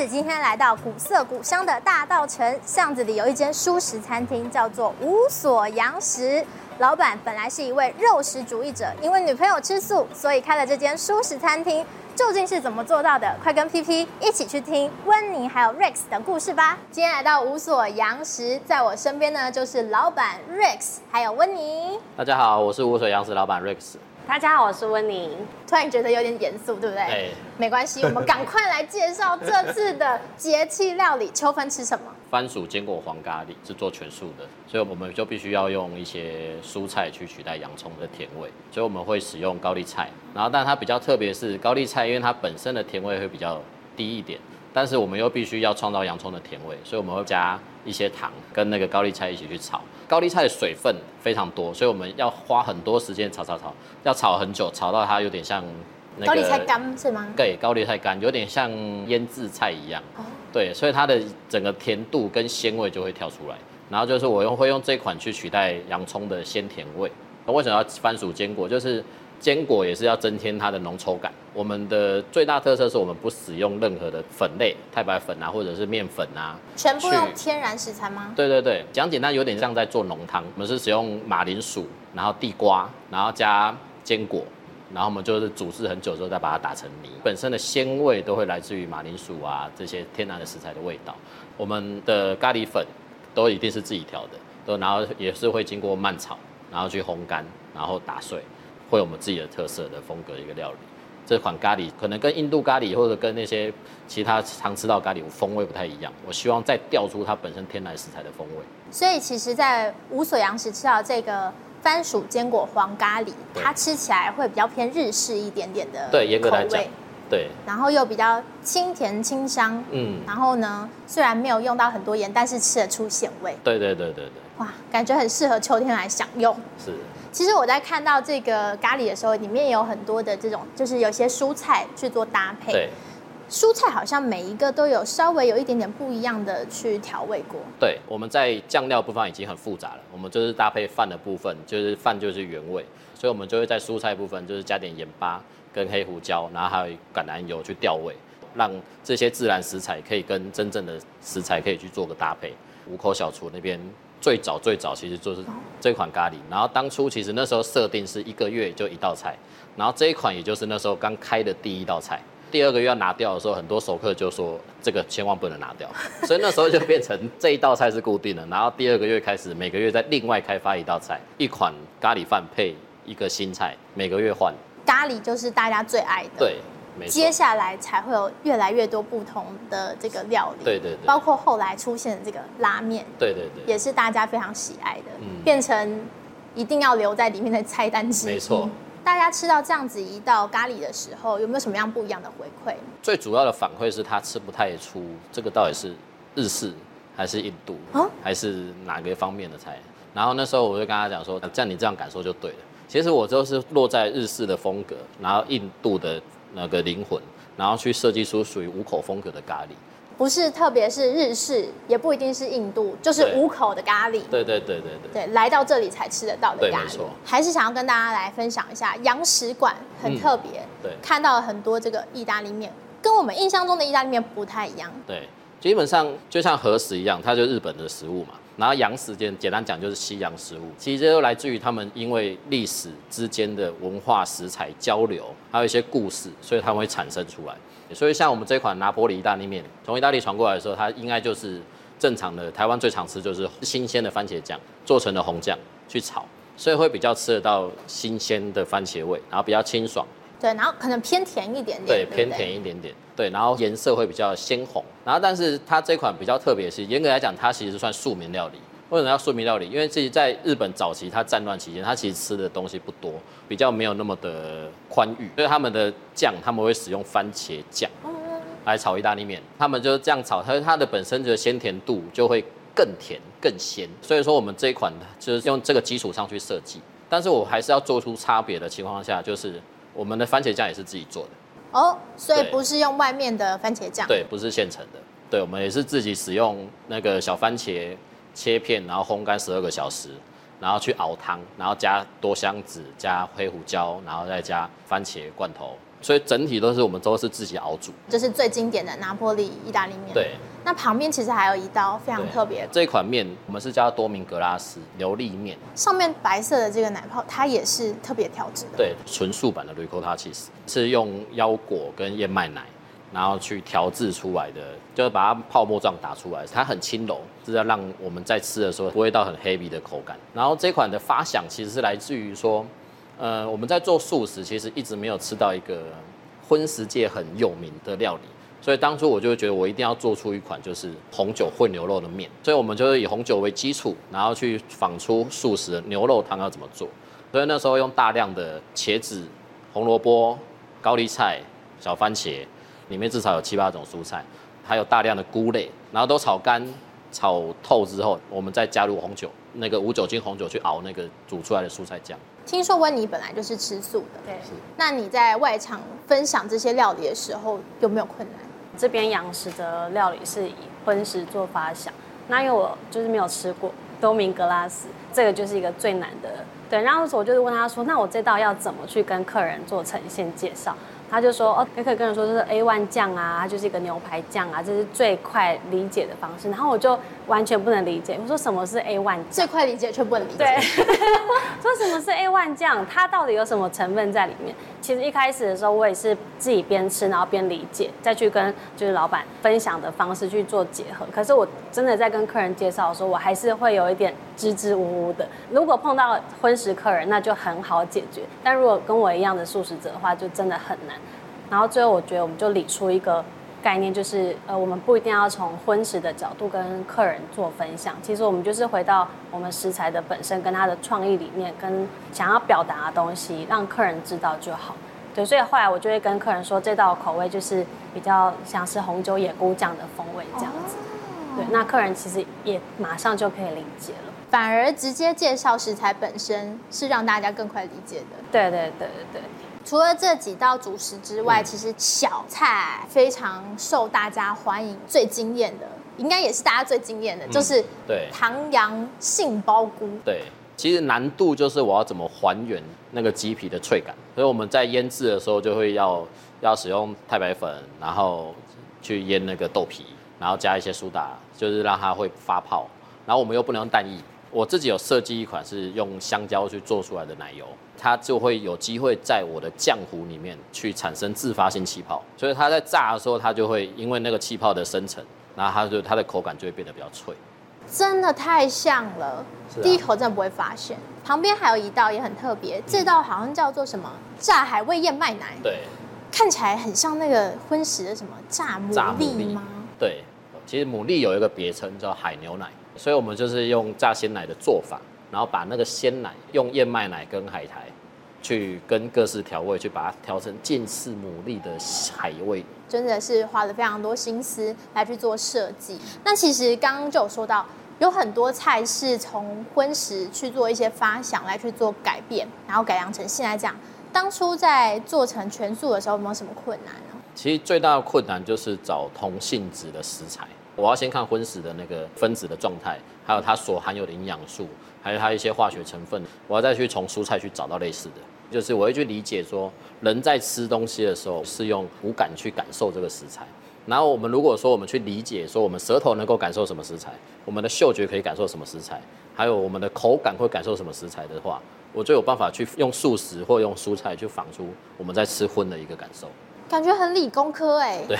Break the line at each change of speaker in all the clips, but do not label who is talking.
子今天来到古色古香的大稻城巷子里，有一间蔬食餐厅，叫做无所洋食。老板本来是一位肉食主义者，因为女朋友吃素，所以开了这间蔬食餐厅。究竟是怎么做到的？快跟 PP 一起去听温妮还有 Rex 的故事吧。今天来到无所洋食，在我身边呢就是老板 Rex 还有温妮。
大家好，我是无所洋食老板 Rex。
大家好，我是温妮。
突然觉得有点严肃，对不对？
对。
没关系，我们赶快来介绍这次的节气料理。秋分吃什么？
番薯坚果黄咖喱是做全素的，所以我们就必须要用一些蔬菜去取代洋葱的甜味，所以我们会使用高丽菜。然后，但它比较特别是高丽菜，因为它本身的甜味会比较低一点。但是我们又必须要创造洋葱的甜味，所以我们会加一些糖跟那个高丽菜一起去炒。高丽菜的水分非常多，所以我们要花很多时间炒炒炒，要炒很久，炒到它有点像那个
高丽菜干是吗？
对，高丽菜干有点像腌制菜一样。哦。对，所以它的整个甜度跟鲜味就会跳出来。然后就是我用会用这款去取代洋葱的鲜甜味。为什么要番薯坚果？就是。坚果也是要增添它的浓稠感。我们的最大特色是我们不使用任何的粉类，太白粉啊，或者是面粉啊，
全部用天然食材吗？
对对对，讲简单有点像在做浓汤。我们是使用马铃薯，然后地瓜，然后加坚果，然后我们就是煮制很久之后再把它打成泥。本身的鲜味都会来自于马铃薯啊这些天然的食材的味道。我们的咖喱粉都一定是自己调的，都然后也是会经过慢炒，然后去烘干，然后打碎。会有我们自己的特色的风格一个料理，这款咖喱可能跟印度咖喱或者跟那些其他常吃到咖喱风味不太一样。我希望再调出它本身天然食材的风味。
所以其实，在无所洋食吃到这个番薯坚果黄咖喱，它吃起来会比较偏日式一点点的口味。对，严格来讲，
对。
然后又比较清甜清香，嗯。然后呢，虽然没有用到很多盐，但是吃得出咸味。
对对对对对。
哇，感觉很适合秋天来享用。
是。
其实我在看到这个咖喱的时候，里面有很多的这种，就是有些蔬菜去做搭配。
对，
蔬菜好像每一个都有稍微有一点点不一样的去调味过。
对，我们在酱料部分已经很复杂了，我们就是搭配饭的部分，就是饭就是原味，所以我们就会在蔬菜部分就是加点盐巴跟黑胡椒，然后还有橄榄油去调味，让这些自然食材可以跟真正的食材可以去做个搭配。五口小厨那边。最早最早其实就是这款咖喱，然后当初其实那时候设定是一个月就一道菜，然后这一款也就是那时候刚开的第一道菜，第二个月要拿掉的时候，很多熟客就说这个千万不能拿掉，所以那时候就变成这一道菜是固定的，然后第二个月开始每个月再另外开发一道菜，一款咖喱饭配一个新菜，每个月换。
咖喱就是大家最爱的。
对。
接下来才会有越来越多不同的这个料理，
对对对，
包括后来出现的这个拉面，
对对对，
也是大家非常喜爱的，嗯，变成一定要留在里面的菜单之一。
没错，
大家吃到这样子一道咖喱的时候，有没有什么样不一样的回馈？
最主要的反馈是他吃不太出这个到底是日式还是印度，啊还是哪个方面的菜。然后那时候我就跟他讲说，像你这样感受就对了。其实我就是落在日式的风格，然后印度的。那个灵魂，然后去设计出属于五口风格的咖喱，
不是特别是日式，也不一定是印度，就是五口的咖喱。
对对对对对，
对，来到这里才吃得到的咖喱。
对。
还是想要跟大家来分享一下洋食馆很特别，嗯，对，看到了很多这个意大利面，跟我们印象中的意大利面不太一样。
对，基本上就像和食一样，它就是日本的食物嘛。然后洋食简简单讲就是西洋食物，其实这都来自于他们因为历史之间的文化食材交流，还有一些故事，所以它会产生出来。所以像我们这款拿坡里意大利面，从意大利传过来的时候，它应该就是正常的台湾最常吃就是新鲜的番茄酱做成的红酱去炒，所以会比较吃得到新鲜的番茄味，然后比较清爽。
对，然后可能偏甜一点点，
对，偏甜一点点，对，然后颜色会比较鲜红，然后但是它这款比较特别，是严格来讲，它其实算庶民料理。为什么要庶民料理？因为自己在日本早期，它战乱期间，它其实吃的东西不多，比较没有那么的宽裕，所以他们的酱他们会使用番茄酱来炒意大利面，他们就是这样炒，它它的本身的鲜甜度就会更甜更鲜，所以说我们这一款就是用这个基础上去设计，但是我还是要做出差别的情况下，就是。我们的番茄酱也是自己做的
哦，所以不是用外面的番茄酱，
对，不是现成的，对，我们也是自己使用那个小番茄切片，然后烘干十二个小时，然后去熬汤，然后加多香子、加黑胡椒，然后再加番茄罐头，所以整体都是我们都是自己熬煮。
这是最经典的拿破里意大利面。
对。
那旁边其实还有一道非常特别，
这一款面我们是叫多明格拉斯流利面，
上面白色的这个奶泡，它也是特别调制的。
对，纯素版的 ricotta cheese 是用腰果跟燕麦奶，然后去调制出来的，就是把它泡沫状打出来，它很轻柔，是要让我们在吃的时候不会到很 heavy 的口感。然后这款的发想其实是来自于说，呃，我们在做素食，其实一直没有吃到一个荤食界很有名的料理。所以当初我就觉得我一定要做出一款就是红酒混牛肉的面，所以我们就是以红酒为基础，然后去仿出素食的牛肉汤要怎么做。所以那时候用大量的茄子、红萝卜、高丽菜、小番茄，里面至少有七八种蔬菜，还有大量的菇类，然后都炒干、炒透之后，我们再加入红酒，那个无酒精红酒去熬那个煮出来的蔬菜酱。
听说温妮本来就是吃素的，
对。
那你在外场分享这些料理的时候有没有困难？
这边养食的料理是以荤食做发想，那因为我就是没有吃过多明格拉斯，这个就是一个最难的。对，然后我就是问他说，那我这道要怎么去跟客人做呈现介绍？他就说，哦，也可以跟人说就是 A one 酱啊，它就是一个牛排酱啊，这是最快理解的方式。然后我就完全不能理解，我说什么是 A1 酱？
最快理解却不能理解。
对，说什么是 A1 酱？它到底有什么成分在里面？其实一开始的时候，我也是自己边吃，然后边理解，再去跟就是老板分享的方式去做结合。可是我真的在跟客人介绍的时候，我还是会有一点支支吾吾的。如果碰到荤食客人，那就很好解决；但如果跟我一样的素食者的话，就真的很难。然后最后，我觉得我们就理出一个概念，就是呃，我们不一定要从荤食的角度跟客人做分享。其实我们就是回到我们食材的本身，跟它的创意理念，跟想要表达的东西，让客人知道就好。对，所以后来我就会跟客人说，这道口味就是比较像是红酒野菇酱的风味这样子。对，那客人其实也马上就可以理解了。
反而直接介绍食材本身是让大家更快理解的。
对对对对对。
除了这几道主食之外，嗯、其实小菜非常受大家欢迎，最惊艳的应该也是大家最惊艳的，嗯、就是对唐扬杏鲍菇。
对，其实难度就是我要怎么还原那个鸡皮的脆感，所以我们在腌制的时候就会要要使用太白粉，然后去腌那个豆皮，然后加一些苏打，就是让它会发泡，然后我们又不能用蛋液。我自己有设计一款是用香蕉去做出来的奶油，它就会有机会在我的浆糊里面去产生自发性气泡，所以它在炸的时候，它就会因为那个气泡的生成，然后它就它的口感就会变得比较脆。
真的太像了，啊、第一口真的不会发现。旁边还有一道也很特别，这道好像叫做什么炸海味燕麦奶，
对，
看起来很像那个荤食的什么炸牡蛎吗？
对，其实牡蛎有一个别称叫海牛奶。所以，我们就是用炸鲜奶的做法，然后把那个鲜奶用燕麦奶跟海苔去跟各式调味，去把它调成近似牡蛎的海味。
真的是花了非常多心思来去做设计。那其实刚刚就有说到，有很多菜是从荤食去做一些发想来去做改变，然后改良成现在这样。当初在做成全素的时候，有没有什么困难呢？
其实最大的困难就是找同性质的食材。我要先看荤食的那个分子的状态，还有它所含有的营养素，还有它一些化学成分。我要再去从蔬菜去找到类似的，就是我会去理解说，人在吃东西的时候是用五感去感受这个食材。然后我们如果说我们去理解说，我们舌头能够感受什么食材，我们的嗅觉可以感受什么食材，还有我们的口感会感受什么食材的话，我就有办法去用素食或用蔬菜去仿出我们在吃荤的一个感受。
感觉很理工科哎、欸，
对，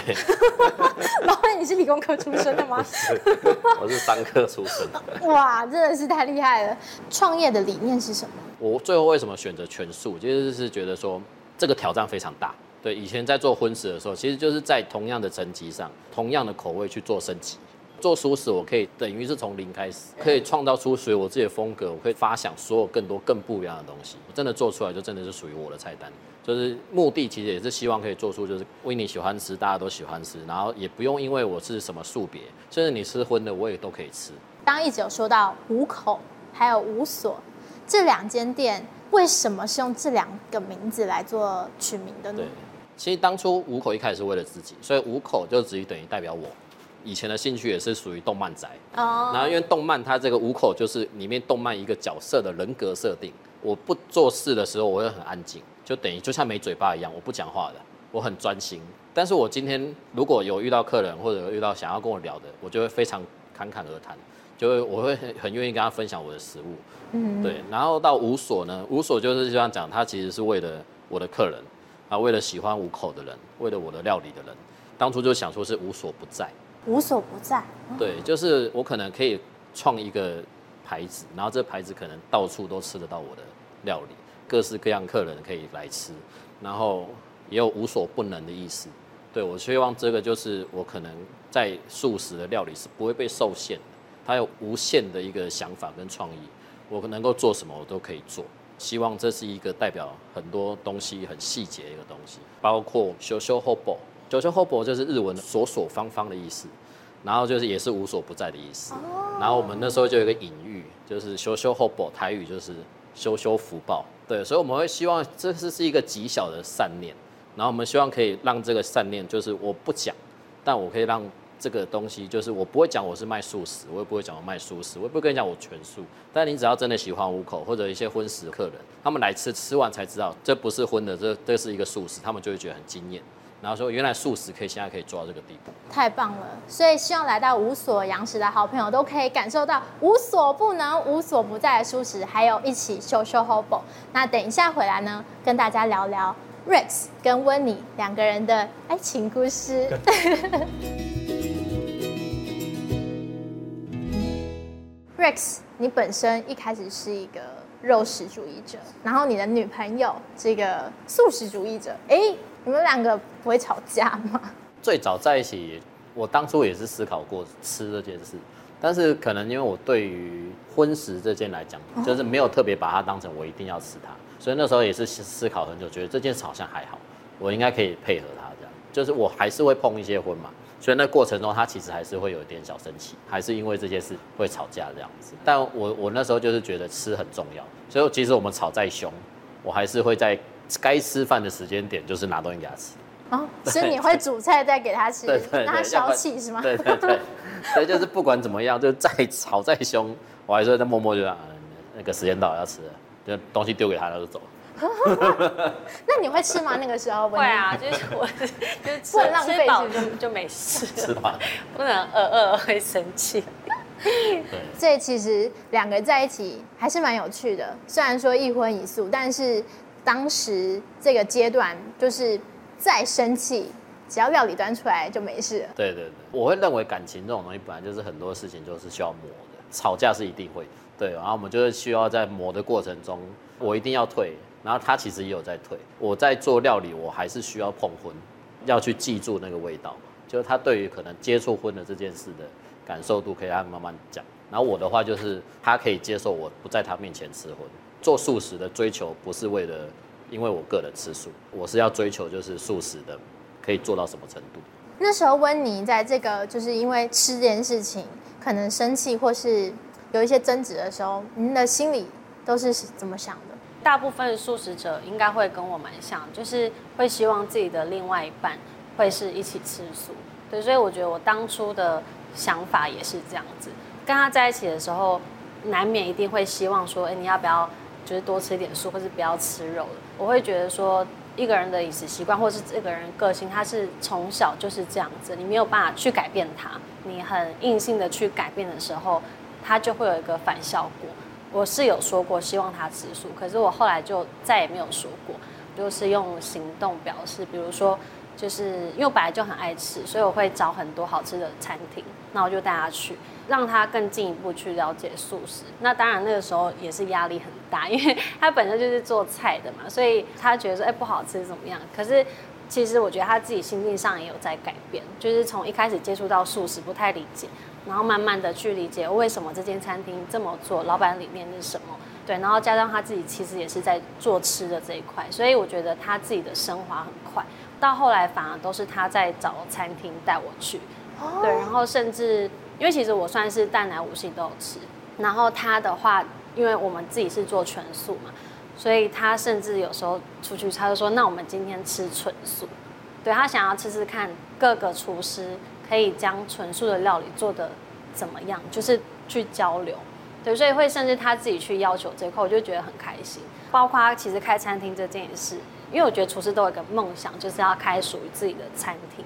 老板，你是理工科出身的吗？
我是商科出身。
哇，真的是太厉害了！创业的理念是什么？
我最后为什么选择全素？其实是觉得说这个挑战非常大。对，以前在做荤食的时候，其实就是在同样的层级上，同样的口味去做升级。做素食，我可以等于是从零开始，可以创造出属于我自己的风格，我可以发想所有更多更不一样的东西。我真的做出来，就真的是属于我的菜单。就是目的其实也是希望可以做出，就是维尼喜欢吃，大家都喜欢吃，然后也不用因为我是什么素别，甚至你吃荤的，我也都可以吃。
刚刚一直有说到五口还有五所这两间店，为什么是用这两个名字来做取名的呢？
对，其实当初五口一开始是为了自己，所以五口就只等于代表我。以前的兴趣也是属于动漫宅
哦。
然后因为动漫它这个五口就是里面动漫一个角色的人格设定。我不做事的时候，我会很安静，就等于就像没嘴巴一样，我不讲话的，我很专心。但是我今天如果有遇到客人或者遇到想要跟我聊的，我就会非常侃侃而谈，就会我会很很愿意跟他分享我的食物。嗯，对。然后到五所呢，五所就是就像讲，他其实是为了我的客人，啊，为了喜欢五口的人，为了我的料理的人，当初就想说是无所不在。
无所不在。
对，就是我可能可以创一个牌子，然后这牌子可能到处都吃得到我的料理，各式各样客人可以来吃，然后也有无所不能的意思。对，我希望这个就是我可能在素食的料理是不会被受限的，它有无限的一个想法跟创意，我能够做什么我都可以做。希望这是一个代表很多东西很细节的一个东西，包括修修 hobo，修修 hobo 就是日文所所方方的意思，然后就是也是无所不在的意思。然后我们那时候就有一个隐喻，就是修修 hobo 台语就是修修福报。对，所以我们会希望这是是一个极小的善念。然后我们希望可以让这个善念，就是我不讲，但我可以让这个东西，就是我不会讲我是卖素食，我也不会讲我卖素食，我也不会跟你讲我全素。但你只要真的喜欢五口或者一些荤食客人，他们来吃吃完才知道这不是荤的，这这是一个素食，他们就会觉得很惊艳。然后说原来素食可以现在可以做到这个地步，
太棒了！所以希望来到无所洋食的好朋友都可以感受到无所不能、无所不在的素食，还有一起秀秀 hobo。那等一下回来呢，跟大家聊聊。Rex 跟温妮两个人的爱情故事。Rex，你本身一开始是一个肉食主义者，然后你的女朋友是一个素食主义者。哎，你们两个不会吵架吗？
最早在一起，我当初也是思考过吃这件事，但是可能因为我对于荤食这件来讲，就是没有特别把它当成我一定要吃它。所以那时候也是思考很久，觉得这件事好像还好，我应该可以配合他这样。就是我还是会碰一些荤嘛，所以那过程中他其实还是会有一点小生气，还是因为这件事会吵架这样子。但我我那时候就是觉得吃很重要，所以其实我们吵再凶，我还是会在该吃饭的时间点就是拿东西给他吃。
哦，所以你会煮菜再给他吃，
对对对，
让他消气是吗？
对对对，所以就是不管怎么样，就再吵再凶，我还是在默默就让那个时间到了要吃了。就东西丢给他，他就走。
那你会吃吗？那个时候
会啊，就是我就是吃
不 浪
费，就就没事。吃吧不能饿饿会生气。
对，
所以其实两个在一起还是蛮有趣的。虽然说一荤一素，但是当时这个阶段就是再生气，只要料理端出来就没事了。
对对对，我会认为感情这种东西本来就是很多事情就是需要磨的，吵架是一定会。对，然后我们就是需要在磨的过程中，我一定要退，然后他其实也有在退。我在做料理，我还是需要碰荤，要去记住那个味道。就是他对于可能接触荤的这件事的感受度，可以让他慢慢讲。然后我的话就是，他可以接受我不在他面前吃荤。做素食的追求不是为了，因为我个人吃素，我是要追求就是素食的可以做到什么程度。
那时候温妮在这个就是因为吃这件事情，可能生气或是。有一些争执的时候，您的心里都是怎么想的？
大部分素食者应该会跟我蛮像，就是会希望自己的另外一半会是一起吃素。对，所以我觉得我当初的想法也是这样子。跟他在一起的时候，难免一定会希望说，哎，你要不要就是多吃一点素，或是不要吃肉了？我会觉得说，一个人的饮食习惯，或是这个人个性，他是从小就是这样子，你没有办法去改变他。你很硬性的去改变的时候。他就会有一个反效果。我是有说过希望他吃素，可是我后来就再也没有说过，就是用行动表示。比如说，就是因为我本来就很爱吃，所以我会找很多好吃的餐厅，那我就带他去，让他更进一步去了解素食。那当然那个时候也是压力很大，因为他本身就是做菜的嘛，所以他觉得说哎不好吃怎么样？可是其实我觉得他自己心境上也有在改变，就是从一开始接触到素食不太理解。然后慢慢的去理解为什么这间餐厅这么做，老板理念是什么？对，然后加上他自己其实也是在做吃的这一块，所以我觉得他自己的升华很快。到后来反而都是他在找餐厅带我去，对，然后甚至因为其实我算是蛋奶五星都有吃，然后他的话，因为我们自己是做全素嘛，所以他甚至有时候出去他就说，那我们今天吃纯素，对，他想要吃吃看各个厨师。可以将纯素的料理做的怎么样，就是去交流。对，所以会甚至他自己去要求这一块，我就觉得很开心。包括他其实开餐厅这件事，因为我觉得厨师都有一个梦想，就是要开属于自己的餐厅。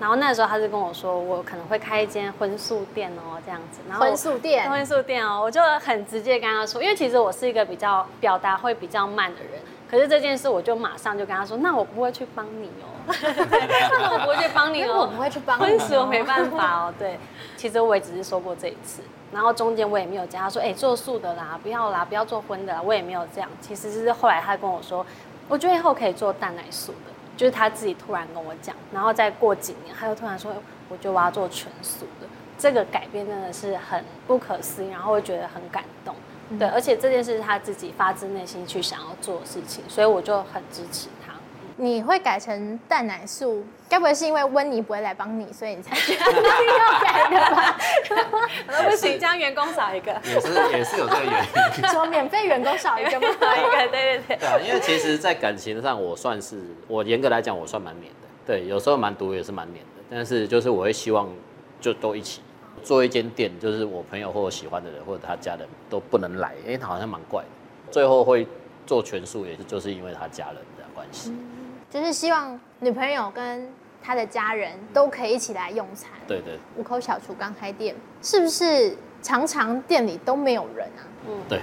然后那时候他就跟我说，我可能会开一间荤素店哦，这样子。然后
荤素店，
荤素店哦，我就很直接跟他说，因为其实我是一个比较表达会比较慢的人，可是这件事我就马上就跟他说，那我不会去帮你哦，那我不会去帮你哦，
我不会去帮你，
荤素我没办法哦，对，其实我也只是说过这一次，然后中间我也没有加他说，哎，做素的啦，不要啦，不要做荤的啦，我也没有这样，其实是后来他跟我说，我觉得以后可以做蛋奶素的。就是他自己突然跟我讲，然后再过几年，他又突然说，我觉得我要做全素的，这个改变真的是很不可思议，然后会觉得很感动，嗯、对，而且这件事是他自己发自内心去想要做的事情，所以我就很支持他。
你会改成蛋奶素，该不会是因为温妮不会来帮你，所以你才 决定要改的吧？
不行，将员工少一个，
也是也是有这个原因。
说免费员工少一个吗？
少一个，对对对。
对啊，因为其实，在感情上，我算是我严格来讲，我算蛮黏的。对，有时候蛮毒，也是蛮黏的。但是就是我会希望，就都一起做一间店，就是我朋友或我喜欢的人或者他家人都不能来，因为他好像蛮怪的。最后会做全素，也是就是因为他家人的关系。嗯
就是希望女朋友跟他的家人都可以一起来用餐。
对对。
五口小厨刚开店，是不是常常店里都没有人啊？
嗯，对。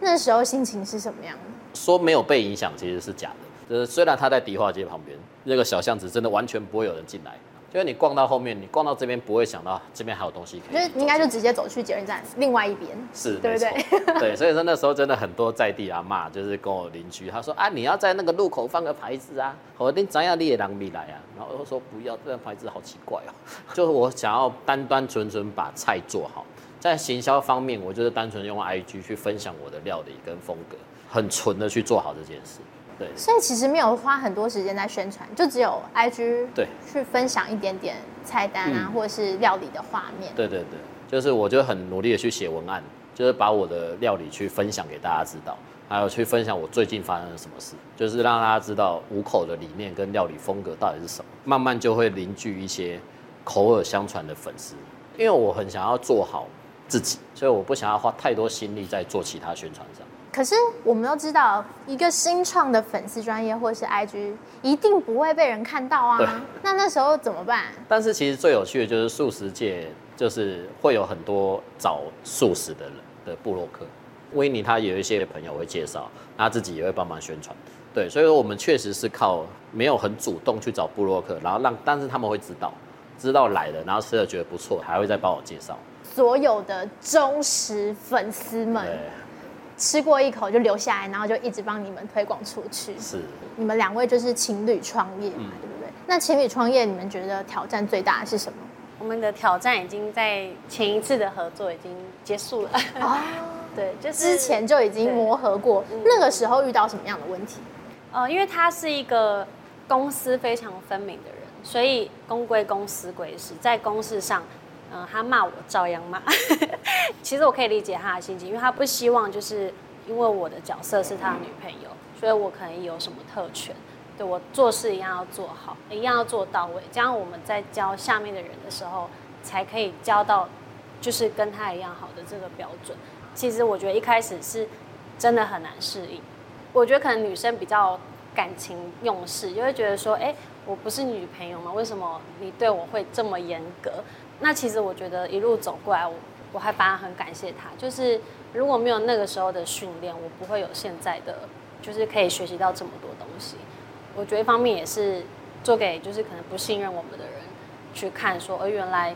那时候心情是什么样？
说没有被影响，其实是假的。就是虽然他在迪化街旁边，那个小巷子真的完全不会有人进来。就是你逛到后面，你逛到这边不会想到这边还有东西可以。
就是应该就直接走去捷运站另外一边。
是，
对不对？
对，所以说那时候真的很多在地阿嬷，就是跟我邻居，他说啊，你要在那个路口放个牌子啊，我定怎样你也让你来啊。然后我说不要，这个牌子好奇怪哦。就是我想要单单纯纯把菜做好，在行销方面，我就是单纯用 IG 去分享我的料理跟风格，很纯的去做好这件事。对，
所以其实没有花很多时间在宣传，就只有 IG
对
去分享一点点菜单啊，或者是料理的画面。
对对对，就是我就很努力的去写文案，就是把我的料理去分享给大家知道，还有去分享我最近发生了什么事，就是让大家知道五口的理念跟料理风格到底是什么，慢慢就会凝聚一些口耳相传的粉丝。因为我很想要做好自己，所以我不想要花太多心力在做其他宣传上。
可是我们都知道，一个新创的粉丝专业或是 IG，一定不会被人看到啊。那那时候怎么办？
但是其实最有趣的就是素食界，就是会有很多找素食的人的部落客。威尼他有一些朋友会介绍，他自己也会帮忙宣传。对，所以说我们确实是靠没有很主动去找部落客，然后让，但是他们会知道，知道来了，然后吃了觉得不错，还会再帮我介绍。
所有的忠实粉丝们。吃过一口就留下来，然后就一直帮你们推广出去。
是，
你们两位就是情侣创业嘛，嗯、对不对？那情侣创业，你们觉得挑战最大的是什么？
我们的挑战已经在前一次的合作已经结束了。哦，对，就是
之前就已经磨合过。那个时候遇到什么样的问题？
呃，因为他是一个公私非常分明的人，所以公归公，私归私，在公事上。嗯，他骂我照样骂。其实我可以理解他的心情，因为他不希望就是因为我的角色是他的女朋友，所以我可能有什么特权，对我做事一样要做好，一样要做到位，这样我们在教下面的人的时候，才可以教到就是跟他一样好的这个标准。其实我觉得一开始是真的很难适应。我觉得可能女生比较感情用事，就会觉得说，哎，我不是女朋友吗？为什么你对我会这么严格？那其实我觉得一路走过来，我我还反而很感谢他。就是如果没有那个时候的训练，我不会有现在的，就是可以学习到这么多东西。我觉得一方面也是做给就是可能不信任我们的人去看，说，而原来，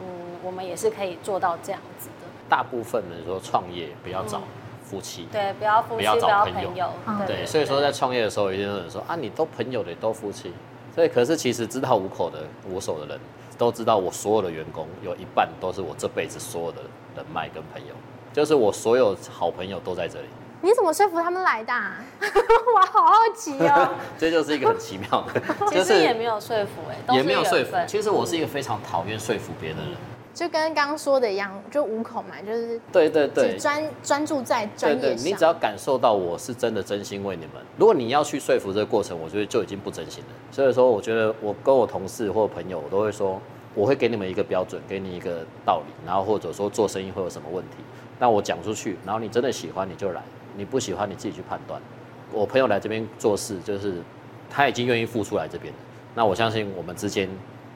嗯，我们也是可以做到这样子的。
大部分人说创业不要找夫妻，
嗯、对，不要夫妻，不要找朋友，朋友
对，所以说在创业的时候，有些人说啊，你都朋友的都夫妻，所以可是其实知道五口的五手的人。都知道我所有的员工有一半都是我这辈子所有的人脉跟朋友，就是我所有好朋友都在这里。
你怎么说服他们来的？我好好奇哦。
这就是一个很奇妙的，
其实也没有说服哎，
也没有说服。其实我是一个非常讨厌说服别人的人。
就跟刚刚说的一样，就五口嘛，就是
对对对，
专专注在专业上。对对，
你只要感受到我是真的真心为你们。如果你要去说服这个过程，我觉得就已经不真心了。所以说，我觉得我跟我同事或朋友，我都会说，我会给你们一个标准，给你一个道理，然后或者说做生意会有什么问题，那我讲出去，然后你真的喜欢你就来，你不喜欢你自己去判断。我朋友来这边做事，就是他已经愿意付出来这边，那我相信我们之间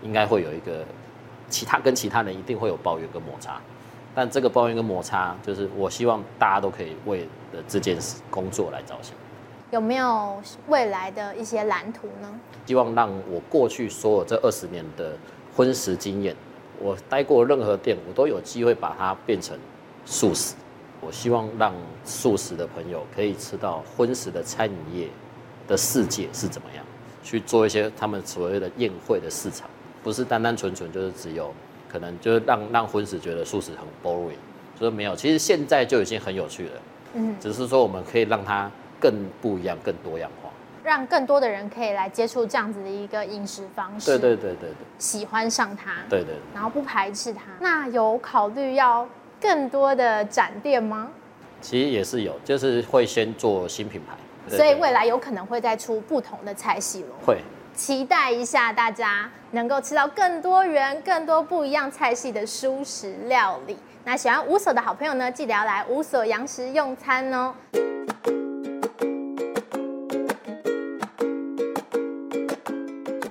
应该会有一个其他跟其他人一定会有抱怨跟摩擦，但这个抱怨跟摩擦，就是我希望大家都可以为了这件事工作来着想。
有没有未来的一些蓝图呢？
希望让我过去所有这二十年的荤食经验，我待过任何店，我都有机会把它变成素食。我希望让素食的朋友可以吃到荤食的餐饮业的世界是怎么样，去做一些他们所谓的宴会的市场，不是单单纯纯就是只有可能就是让让荤食觉得素食很 boring，所以没有，其实现在就已经很有趣了。嗯，只是说我们可以让它。更不一样，更多样化，
让更多的人可以来接触这样子的一个饮食方式。
对对对对对，
喜欢上它。
对对，对。
然后不排斥它。那有考虑要更多的展店吗？
其实也是有，就是会先做新品牌。
所以未来有可能会再出不同的菜系咯。
会。
期待一下，大家能够吃到更多元、更多不一样菜系的蔬食料理。那喜欢五所的好朋友呢，记得要来五所洋食用餐哦。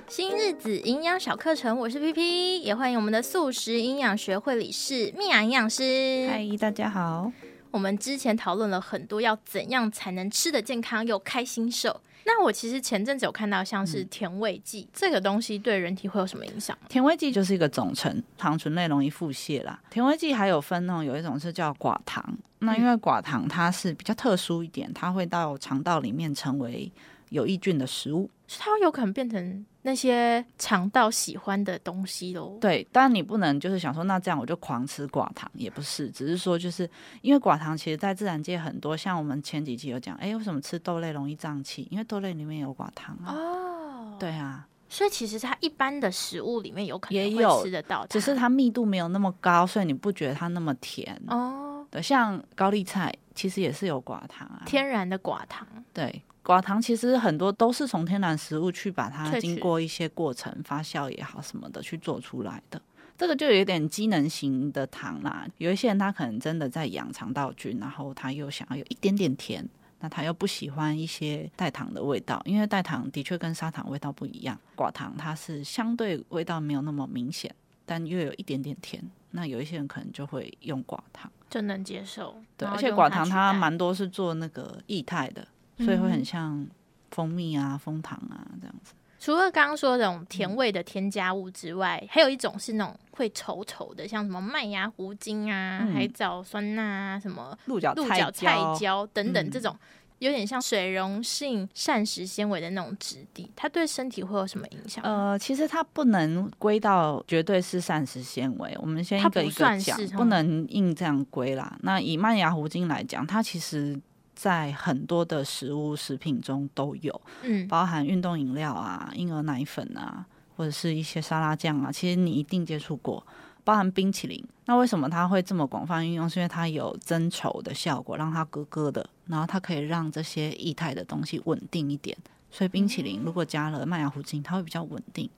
新日子营养小课程，我是 PP，也欢迎我们的素食营养学会理事蜜雅营养师。
嗨，大家好。
我们之前讨论了很多，要怎样才能吃得健康又开心瘦。那我其实前阵子有看到像是甜味剂、嗯、这个东西，对人体会有什么影响？
甜味剂就是一个总成，糖醇类容易腹泻啦。甜味剂还有分哦，有一种是叫寡糖。那因为寡糖它是比较特殊一点，它会到肠道里面成为有益菌的食物，
它有可能变成。那些肠道喜欢的东西喽，
对，但你不能就是想说，那这样我就狂吃寡糖，也不是，只是说就是因为寡糖其实在自然界很多，像我们前几期有讲，哎，为什么吃豆类容易胀气？因为豆类里面有寡糖啊。哦，对啊，
所以其实它一般的食物里面有可能也有吃得到，
只是它密度没有那么高，所以你不觉得它那么甜哦。对，像高丽菜其实也是有寡糖啊，
天然的寡糖，
对。寡糖其实很多都是从天然食物去把它经过一些过程发酵也好什么的去做出来的，这个就有点机能型的糖啦。有一些人他可能真的在养肠道菌，然后他又想要有一点点甜，那他又不喜欢一些代糖的味道，因为代糖的确跟砂糖味道不一样。寡糖它是相对味道没有那么明显，但又有一点点甜，那有一些人可能就会用寡糖，
就能接受。
对，而且寡糖它蛮多是做那个液态的。所以会很像蜂蜜啊、蜂糖啊这样子。
除了刚刚说这种甜味的添加物之外，嗯、还有一种是那种会稠稠的，像什么麦芽糊精啊、嗯、海藻酸钠啊、什么
鹿角菜
鹿角菜胶等等这种，有点像水溶性膳食纤维的那种质地，它对身体会有什么影响？
呃，其实它不能归到绝对是膳食纤维，我们先一个一个讲，不，不能硬这样归啦。那以麦芽糊精来讲，它其实。在很多的食物食品中都有，嗯，包含运动饮料啊、婴儿奶粉啊，或者是一些沙拉酱啊，其实你一定接触过，包含冰淇淋。那为什么它会这么广泛运用？是因为它有增稠的效果，让它咯咯的，然后它可以让这些液态的东西稳定一点。所以冰淇淋如果加了麦芽糊精，它会比较稳定。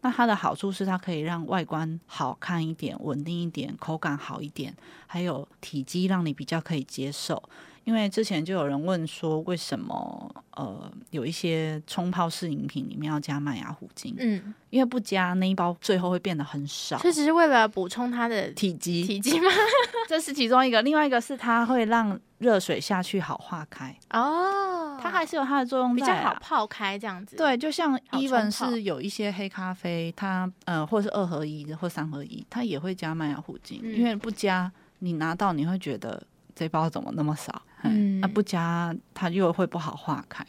那它的好处是它可以让外观好看一点、稳定一点、口感好一点，还有体积让你比较可以接受。因为之前就有人问说，为什么呃有一些冲泡式饮品里面要加麦芽糊精？嗯，因为不加那一包最后会变得很少。
这只是为了补充它的
体积
体积吗？
这是其中一个，另外一个是它会让热水下去好化开哦，它还是有它的作用，啊，
比较好泡开这样子。
对，就像 even 是有一些黑咖啡，它呃或者是二合一或三合一，它也会加麦芽糊精，嗯，因为不加你拿到你会觉得这包怎么那么少？嗯，那、啊、不加它又会不好化开，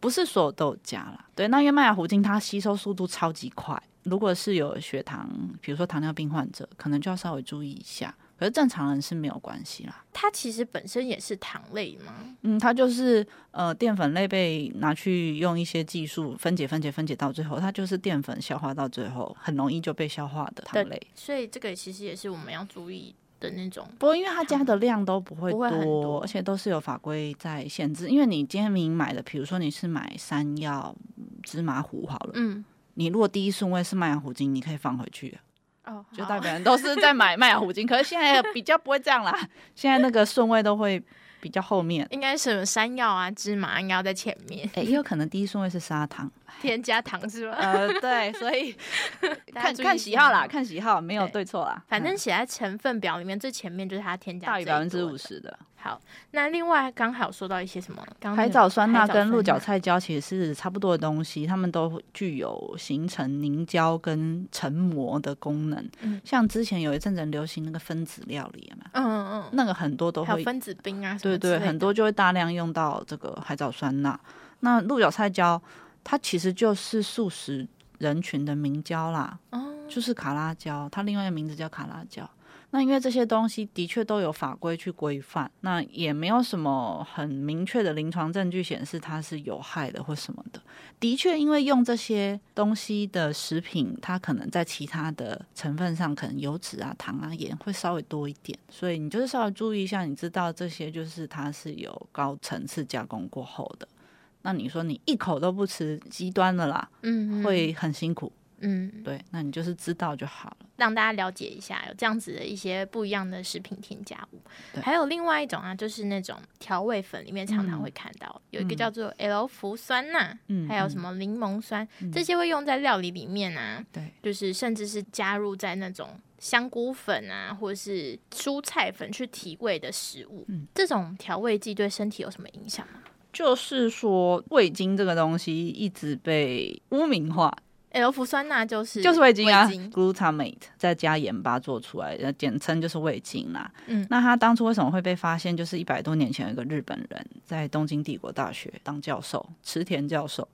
不是所有都有加啦。对，那因为麦芽糊精它吸收速度超级快，如果是有血糖，比如说糖尿病患者，可能就要稍微注意一下。可是正常人是没有关系啦。
它其实本身也是糖类吗？
嗯，它就是呃淀粉类被拿去用一些技术分解、分解、分解到最后，它就是淀粉消化到最后很容易就被消化的糖类。
所以这个其实也是我们要注意。的那种，
不过因为他加的量都不会多，会多，而且都是有法规在限制。因为你今天明买的，比如说你是买山药、芝麻糊好了，嗯，你如果第一顺位是麦芽糊精，你可以放回去，
哦，
就代表人都是在买麦芽糊精。可是现在比较不会这样啦，现在那个顺位都会。比较后面
应该是什么山药啊、芝麻应该要在前面，
哎、欸，也有可能第一顺位是砂糖，
添加糖是吧？
呃，对，所以 看看喜好啦，看喜好，没有对错啦。
反正写在成分表里面最前面就是它添加
大于百分之五十的。
好，那另外刚好说到一些什么？
海藻酸钠跟鹿角菜胶其实是差不多的东西，它们都具有形成凝胶跟成膜的功能。嗯，像之前有一阵子流行那个分子料理嘛，嗯嗯嗯，那个很多都会
分子冰啊，
对对，很多就会大量用到这个海藻酸钠。那鹿角菜胶它其实就是素食人群的明胶啦，哦，就是卡拉胶，它另外一个名字叫卡拉胶。那因为这些东西的确都有法规去规范，那也没有什么很明确的临床证据显示它是有害的或什么的。的确，因为用这些东西的食品，它可能在其他的成分上，可能油脂啊、糖啊、盐会稍微多一点，所以你就是稍微注意一下，你知道这些就是它是有高层次加工过后的。那你说你一口都不吃，极端的啦，嗯，会很辛苦。嗯，对，那你就是知道就好了，
让大家了解一下有这样子的一些不一样的食品添加物。还有另外一种啊，就是那种调味粉里面常常会看到、嗯、有一个叫做 L 氟酸钠，嗯，还有什么柠檬酸、嗯，这些会用在料理里面啊。对，就是甚至是加入在那种香菇粉啊，或者是蔬菜粉去提味的食物。嗯，这种调味剂对身体有什么影响吗？
就是说味精这个东西一直被污名化。
L 氟酸钠就是
就是味精啊，glutamate 再加盐巴做出来的，简称就是味精啦。嗯，那他当初为什么会被发现？就是一百多年前有一个日本人在东京帝国大学当教授，池田教授，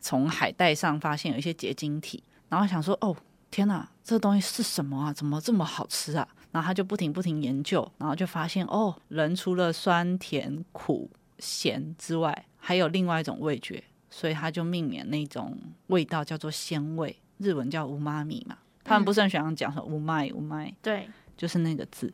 从海带上发现有一些结晶体，然后想说：“哦，天哪，这东西是什么啊？怎么这么好吃啊？”然后他就不停不停研究，然后就发现：“哦，人除了酸甜苦咸之外，还有另外一种味觉。”所以他就命名那种味道叫做鲜味，日文叫乌妈咪嘛。他们不是很喜欢讲说乌麦乌麦，
对，
就是那个字。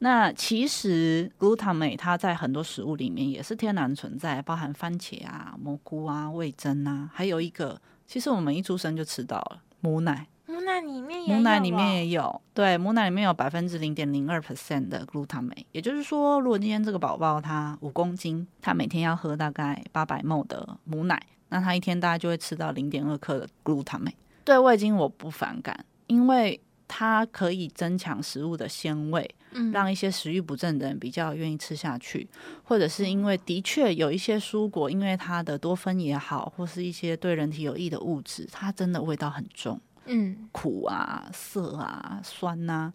那其实 glutamate 它在很多食物里面也是天然存在，包含番茄啊、蘑菇啊、味噌啊，还有一个，其实我们一出生就吃到了母奶。
母奶里面也有，
母奶里面也有，对，母奶里面有百分之零点零二 percent 的 glutamate，也就是说，如果今天这个宝宝他五公斤，他每天要喝大概八百 ml 的母奶，那他一天大概就会吃到零点二克的 glutamate。对味精我不反感，因为它可以增强食物的鲜味，嗯，让一些食欲不振的人比较愿意吃下去，或者是因为的确有一些蔬果，因为它的多酚也好，或是一些对人体有益的物质，它真的味道很重。嗯，苦啊、涩啊、酸呐、啊，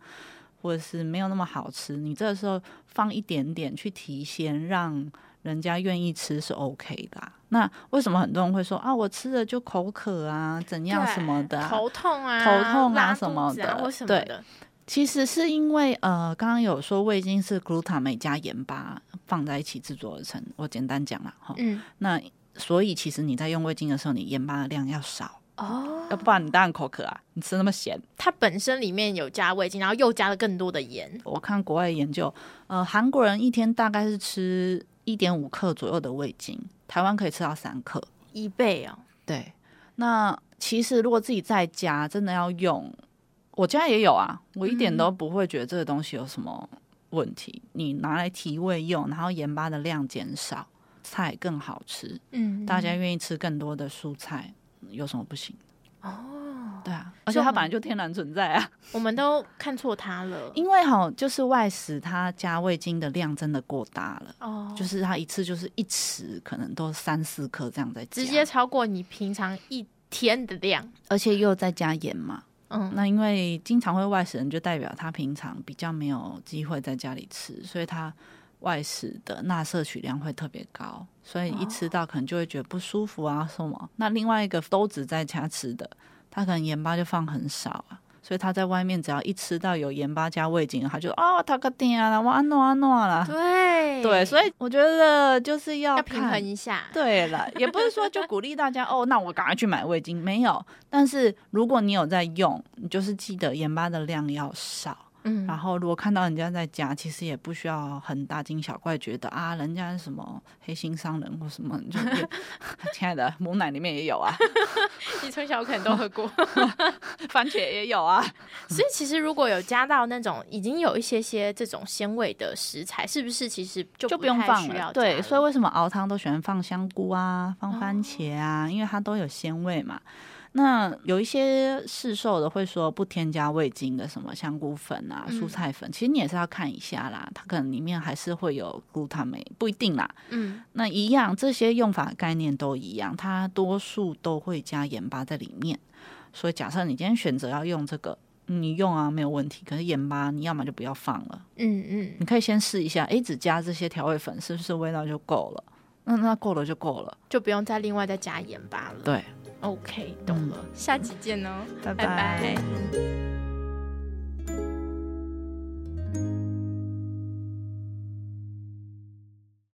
或者是没有那么好吃。你这个时候放一点点去提鲜，让人家愿意吃是 OK 的、啊。那为什么很多人会说啊，我吃了就口渴啊，怎样什么的、啊，
头痛啊，
头痛啊什么的，
或什么的。对，
其实是因为呃，刚刚有说味精是 glutamate 加盐巴放在一起制作而成。我简单讲了哈，嗯，那所以其实你在用味精的时候，你盐巴的量要少。哦，要不然你当然口渴啊！你吃那么咸，
它本身里面有加味精，然后又加了更多的盐。
我看国外研究，呃，韩国人一天大概是吃一点五克左右的味精，台湾可以吃到三克，
一倍哦。
对，那其实如果自己在家真的要用，我家也有啊，我一点都不会觉得这个东西有什么问题。嗯、你拿来提味用，然后盐巴的量减少，菜更好吃。嗯，大家愿意吃更多的蔬菜。有什么不行？哦，对啊，而且它本来就天然存在啊，
我们都看错它了。
因为哈，就是外食它加味精的量真的过大了哦，就是它一次就是一匙，可能都三四颗这样在加，
直接超过你平常一天的量，
而且又再加盐嘛。嗯，那因为经常会外食人，就代表他平常比较没有机会在家里吃，所以他。外食的钠摄取量会特别高，所以一吃到可能就会觉得不舒服啊什么。哦、那另外一个都只在家吃的，他可能盐巴就放很少啊，所以他在外面只要一吃到有盐巴加味精，他就哦，他个天啊，我安诺安诺啦。
对
对，所以我觉得就是要，
要平衡一下。
对了，也不是说就鼓励大家哦，那我赶快去买味精，没有。但是如果你有在用，你就是记得盐巴的量要少。嗯，然后如果看到人家在夹，其实也不需要很大惊小怪，觉得啊，人家是什么黑心商人或什么，就亲爱的母奶里面也有啊，
你从小可能都喝过，
番茄也有啊。
所以其实如果有加到那种已经有一些些这种鲜味的食材，是不是其实就不，
就不用放了？对，所以为什么熬汤都喜欢放香菇啊，放番茄啊，哦、因为它都有鲜味嘛。那有一些市售的会说不添加味精的，什么香菇粉啊、蔬菜粉，嗯、其实你也是要看一下啦，它可能里面还是会有谷氨镁，不一定啦。嗯，那一样，这些用法概念都一样，它多数都会加盐巴在里面。所以假设你今天选择要用这个，你用啊没有问题。可是盐巴你要么就不要放了。嗯嗯，你可以先试一下，诶，只加这些调味粉是不是味道就够了？那那够了就够了，
就不用再另外再加盐巴了。
对。
OK，懂了，嗯、下期见哦，
拜拜。拜拜。